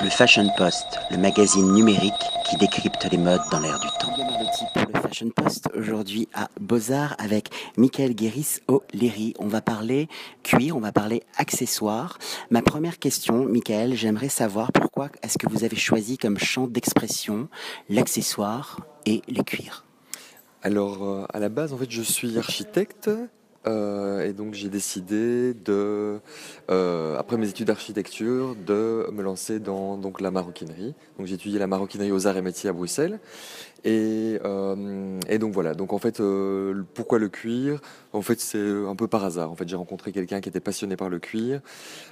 Le Fashion Post, le magazine numérique qui décrypte les modes dans l'air du temps. pour le Fashion Post, aujourd'hui à Beaux-Arts avec Michael Guéris au Léry. On va parler cuir, on va parler accessoires. Ma première question, Michael, j'aimerais savoir pourquoi est-ce que vous avez choisi comme champ d'expression l'accessoire et les cuirs alors, euh, à la base, en fait, je suis architecte euh, et donc j'ai décidé de, euh, après mes études d'architecture, de me lancer dans donc la maroquinerie. Donc j'ai étudié la maroquinerie aux Arts et Métiers à Bruxelles. Et, euh, et donc voilà. Donc en fait, pourquoi le cuir? En fait, c'est un peu par hasard. En fait, j'ai rencontré quelqu'un qui était passionné par le cuir,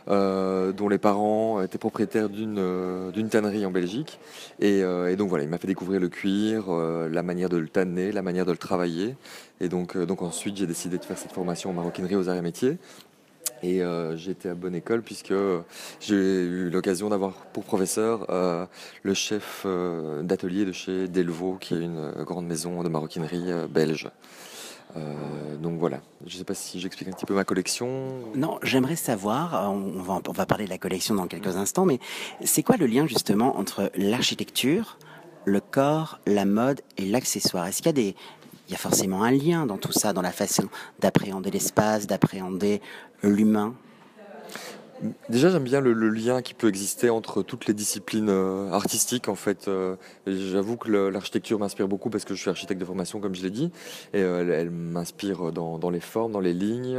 dont les parents étaient propriétaires d'une d'une tannerie en Belgique. Et, et donc voilà, il m'a fait découvrir le cuir, la manière de le tanner, la manière de le travailler. Et donc, donc ensuite, j'ai décidé de faire cette formation en maroquinerie aux arts et métiers. Et euh, été à bonne école puisque j'ai eu l'occasion d'avoir pour professeur euh, le chef euh, d'atelier de chez Delvaux, qui est une grande maison de maroquinerie belge. donc voilà, je ne sais pas si j'explique un petit peu ma collection. Non, j'aimerais savoir, on va parler de la collection dans quelques instants, mais c'est quoi le lien justement entre l'architecture, le corps, la mode et l'accessoire? Est-ce qu'il y a des, il y a forcément un lien dans tout ça, dans la façon d'appréhender l'espace, d'appréhender l'humain. Déjà, j'aime bien le, lien qui peut exister entre toutes les disciplines euh, artistiques. En fait, euh, j'avoue que l'architecture m'inspire beaucoup parce que je suis architecte de formation, comme je l'ai dit, et euh, elle, m'inspire dans, les formes, dans les lignes.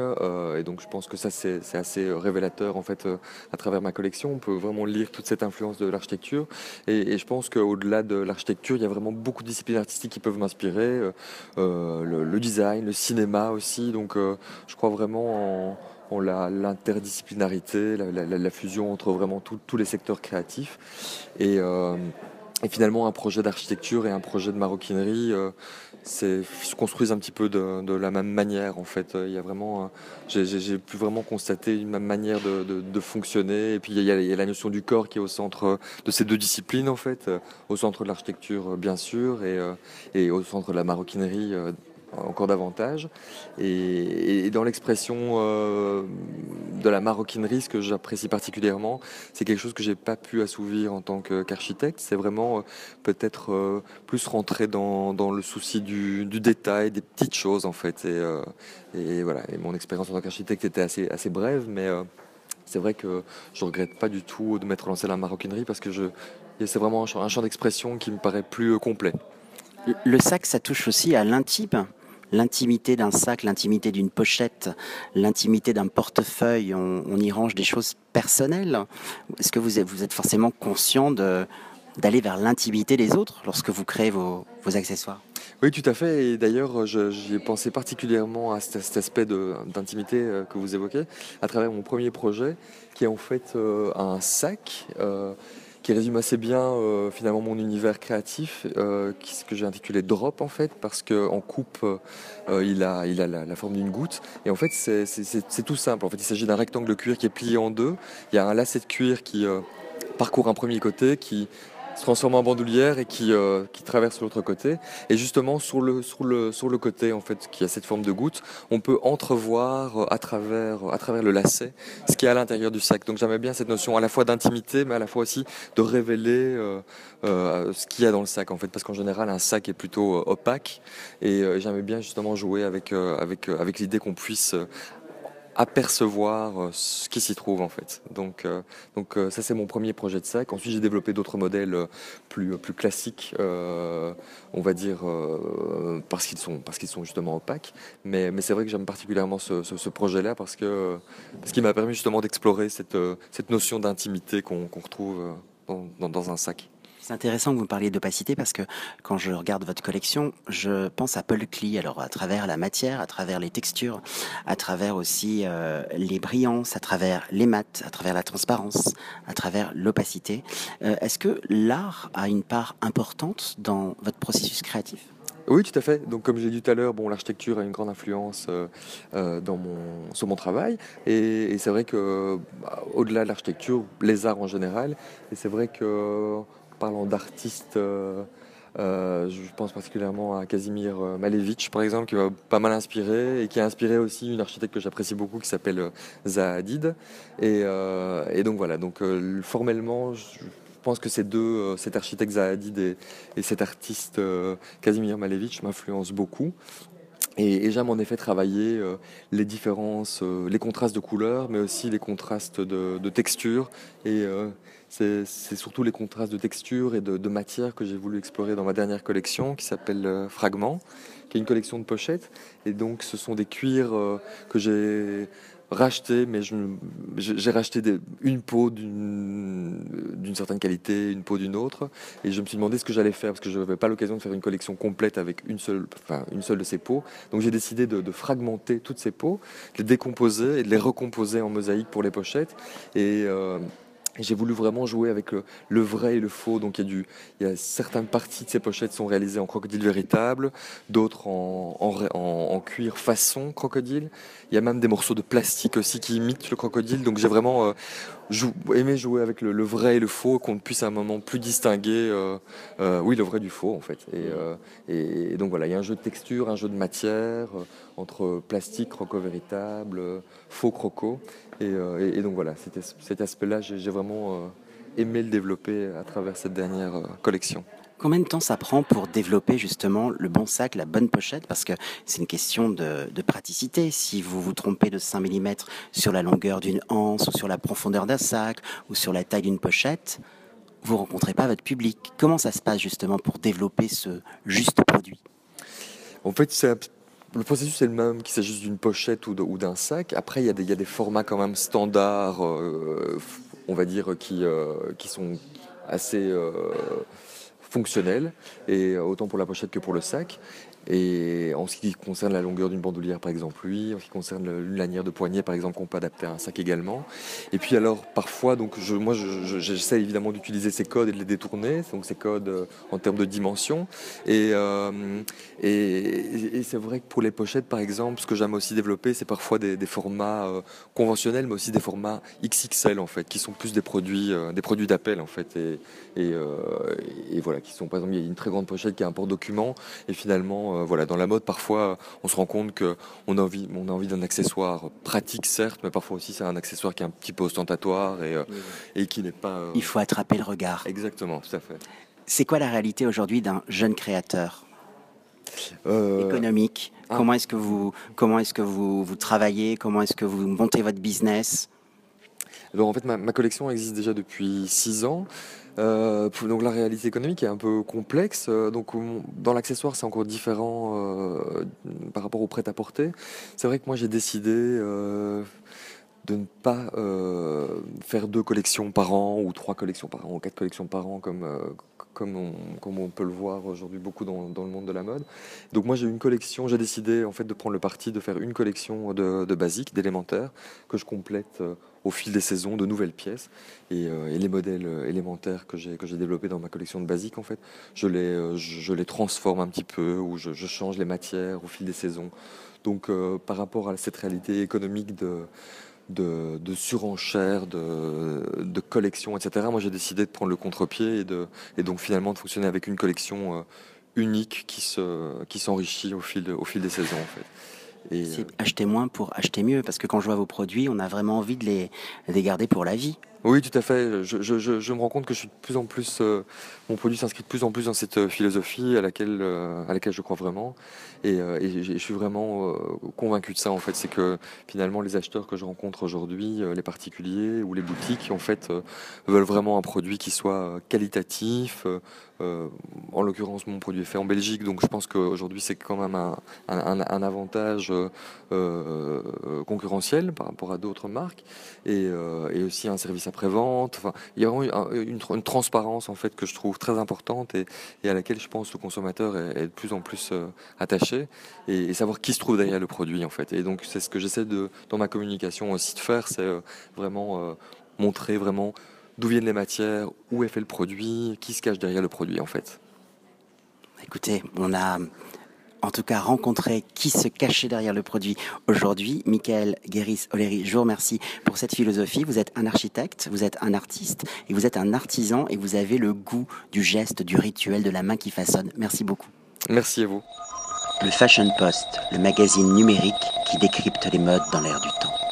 et donc, je pense que ça, c'est assez révélateur en fait à travers ma collection. On peut vraiment lire toute cette influence de l'architecture. Et, je pense qu'au-delà de l'architecture, il y a vraiment beaucoup de disciplines artistiques qui peuvent m'inspirer. Le, le, design, le cinéma aussi. Donc, je crois vraiment en on l'interdisciplinarité, la, fusion entre vraiment tous les secteurs créatifs. Euh, et, finalement, un projet d'architecture et un projet de maroquinerie euh, se construisent un petit peu de, la même manière. En fait, il y a vraiment, j'ai pu vraiment constater une même manière de, fonctionner. Et puis il y, a, la notion du corps qui est au centre de ces deux disciplines, en fait, au centre de l'architecture bien sûr, euh, et, au centre de la maroquinerie encore davantage. Et, dans l'expression euh, de la maroquinerie, ce que j'apprécie particulièrement, c'est quelque chose que j'ai pas pu assouvir en tant qu'architecte. C'est vraiment euh, peut-être euh, plus rentrer dans, le souci du, détail, des petites choses en fait. Et, voilà. Et mon expérience en tant qu'architecte était assez, assez brève, mais c'est vrai que je regrette pas du tout de m'être lancé dans la maroquinerie parce que c'est vraiment un champ d'expression qui me paraît plus complet. Le sac, ça touche aussi à l'intime l'intimité d'un sac, l'intimité d'une pochette, l'intimité d'un portefeuille, on, y range des choses personnelles. Est-ce que vous êtes, forcément conscient d'aller vers l'intimité des autres lorsque vous créez vos, accessoires? Oui, tout à fait. Et d'ailleurs, j'y ai pensé particulièrement à cet, aspect d'intimité euh, que vous évoquez à travers mon premier projet, qui est en fait euh, un sac. Euh, qui résume assez bien euh, finalement mon univers créatif, euh, ce que j'ai intitulé Drop en fait, parce qu'en coupe, euh, il a, il a la, forme d'une goutte. Et en fait, c'est tout simple. En fait, il s'agit d'un rectangle de cuir qui est plié en deux. Il y a un lacet de cuir qui parcourt un premier côté, qui se transforme en bandoulière et qui, euh, qui traverse l'autre côté. Et justement, sur le, sur, le, sur le côté, en fait, qui a cette forme de goutte, on peut entrevoir euh, à travers, à travers le lacet ce qui est à l'intérieur du sac. Donc j'aimais bien cette notion à la fois d'intimité, mais à la fois aussi de révéler euh, ce qu'il y a dans le sac, en fait, parce qu'en général, un sac est plutôt opaque. Et j'aimais bien justement jouer avec, avec, avec l'idée qu'on puisse apercevoir euh, ce qui s'y trouve en fait. Donc, euh, donc euh, ça c'est mon premier projet de sac. Ensuite j'ai développé d'autres modèles plus, plus classiques, on va dire, parce qu'ils sont, parce sont justement opaques. Mais, mais c'est vrai que j'aime particulièrement ce, ce, projet-là parce que parce qu'il m'a permis justement d'explorer cette, cette notion d'intimité qu'on retrouve dans, dans un sac. C'est intéressant que vous parliez d'opacité parce que quand je regarde votre collection, je pense à Paul Klee, alors à travers la matière, à travers les textures, à travers aussi euh, les brillances, à travers les maths, à travers la transparence, à travers l'opacité. Euh, est-ce que l'art a une part importante dans votre processus créatif? Oui, tout à fait. Donc, comme j'ai dit tout à l'heure, bon, l'architecture a une grande influence euh, dans mon, sur mon travail. Et, c'est vrai que, bah, au-delà de l'architecture, les arts en général, et c'est vrai que parlant d'artistes, euh, euh, je pense particulièrement à Casimir euh, Malevich, par exemple, qui m'a pas mal inspiré et qui a inspiré aussi une architecte que j'apprécie beaucoup qui s'appelle Zaha Hadid. Et, donc voilà, donc formellement, je pense que ces deux, cet architecte Zahadid et, et cet artiste Kazimir Malevich m'influencent beaucoup. Et, j'aime en effet travailler les différences, les contrastes de couleurs, mais aussi les contrastes de, de texture. Et c'est surtout les contrastes de texture et de, matière que j'ai voulu explorer dans ma dernière collection qui s'appelle Fragments, qui est une collection de pochettes. Et donc ce sont des cuirs que j'ai racheté, mais j'ai racheté une peau d'une certaine qualité, une peau d'une autre, et je me suis demandé ce que j'allais faire parce que je n'avais pas l'occasion de faire une collection complète avec une seule, enfin, une seule de ces peaux. Donc j'ai décidé de, fragmenter toutes ces peaux, de les décomposer et de les recomposer en mosaïque pour les pochettes. Et euh, j'ai voulu vraiment jouer avec le, vrai et le faux. Donc il y, a certaines parties de ces pochettes sont réalisées en crocodile véritable, d'autres en, en, cuir façon crocodile. Il y a même des morceaux de plastique aussi qui imitent le crocodile. Donc j'ai vraiment euh, aimé jouer avec le, vrai et le faux, qu'on puisse à un moment plus distinguer, euh, euh, oui, le vrai du faux en fait. Et, et, donc voilà, il y a un jeu de texture, un jeu de matière entre plastique, croco véritable, faux croco. Euh, et, donc voilà, cet, aspect-là, j'ai vraiment euh, aimé le développer à travers cette dernière euh, collection. Combien de temps ça prend pour développer justement le bon sac, la bonne pochette? Parce que c'est une question de, praticité. Si vous vous trompez de 5 mm sur la longueur d'une anse ou sur la profondeur d'un sac ou sur la taille d'une pochette, vous ne rencontrez pas votre public. Comment ça se passe justement pour développer ce juste produit? En fait, c'est le processus est le même, qu'il s'agisse d'une pochette ou d'un sac. Après, il y, a des, formats quand même standards, euh, on va dire, qui, euh, qui sont assez fonctionnels, et autant pour la pochette que pour le sac. Et en ce qui concerne la longueur d'une bandoulière, par exemple, oui. En ce qui concerne une lanière de poignet, par exemple, qu'on peut adapter à un sac également. Et puis alors, parfois, donc, je, moi, j'essaie évidemment d'utiliser ces codes et de les détourner, donc ces codes euh, en termes de dimension. Euh, et, et, c'est vrai que pour les pochettes, par exemple, ce que j'aime aussi développer, c'est parfois des, formats euh, conventionnels, mais aussi des formats XXL, en fait, qui sont plus des produits, des produits d'appel, en fait. Et, et, voilà, qui sont, par exemple, il y a une très grande pochette qui est un port-document, et finalement, euh, voilà, dans la mode, parfois, on se rend compte qu'on a envie, on a envie d'un accessoire pratique, certes, mais parfois aussi c'est un accessoire qui est un petit peu ostentatoire et, euh, et qui n'est pas. Euh, Il faut attraper le regard. Exactement, tout à fait. C'est quoi la réalité aujourd'hui d'un jeune créateur? Économique ah. Comment est-ce que vous comment est-ce que vous, vous travaillez? Comment est-ce que vous montez votre business? Alors en fait, ma, ma collection existe déjà depuis six ans. Euh, donc la réalité économique est un peu complexe. Euh, donc dans l'accessoire, c'est encore différent euh, par rapport au prêt-à-porter. C'est vrai que moi j'ai décidé de ne pas faire deux collections par an ou trois collections par an ou quatre collections par an comme comme on, peut le voir aujourd'hui beaucoup dans, le monde de la mode. Donc moi j'ai une collection, j'ai décidé en fait de prendre le parti de faire une collection de, de basiques, d'élémentaires, que je complète au fil des saisons de nouvelles pièces et, euh, les modèles euh, élémentaires que j'ai développés dans ma collection de basiques en fait euh, je, les transforme un petit peu ou je, change les matières au fil des saisons donc par rapport à cette réalité économique de de, de surenchère, de, de, collection, etc. Moi, j'ai décidé de prendre le contre-pied et, de, et donc finalement de fonctionner avec une collection unique qui se, qui s'enrichit au fil, au fil des saisons, en fait. C'est euh, acheter moins pour acheter mieux, parce que quand je vois vos produits, on a vraiment envie de les, de les garder pour la vie. Oui, tout à fait. Je, me rends compte que je suis de plus en plus, euh, mon produit s'inscrit de plus en plus dans cette euh, philosophie à laquelle, à laquelle je crois vraiment. Et, je suis vraiment convaincu de ça, en fait. C'est que finalement, les acheteurs que je rencontre aujourd'hui, les particuliers ou les boutiques, en fait, veulent vraiment un produit qui soit qualitatif, euh, en l'occurrence, mon produit est fait en Belgique, donc je pense qu'aujourd'hui c'est quand même un, avantage euh, euh, concurrentiel par rapport à d'autres marques, et, et, aussi un service après-vente. Enfin, il y a vraiment une, transparence en fait que je trouve très importante et, à laquelle je pense le consommateur est, de plus en plus attaché, et, savoir qui se trouve derrière le produit en fait. Et donc c'est ce que j'essaie de dans ma communication aussi de faire, c'est vraiment montrer vraiment d'où viennent les matières, où est fait le produit, qui se cache derrière le produit en fait. Écoutez, on a en tout cas rencontré qui se cachait derrière le produit aujourd'hui. Michael Guéris-Oléry, je vous remercie pour cette philosophie. Vous êtes un architecte, vous êtes un artiste et vous êtes un artisan et vous avez le goût du geste, du rituel, de la main qui façonne. Merci beaucoup. Merci à vous. Le Fashion Post, le magazine numérique qui décrypte les modes dans l'air du temps.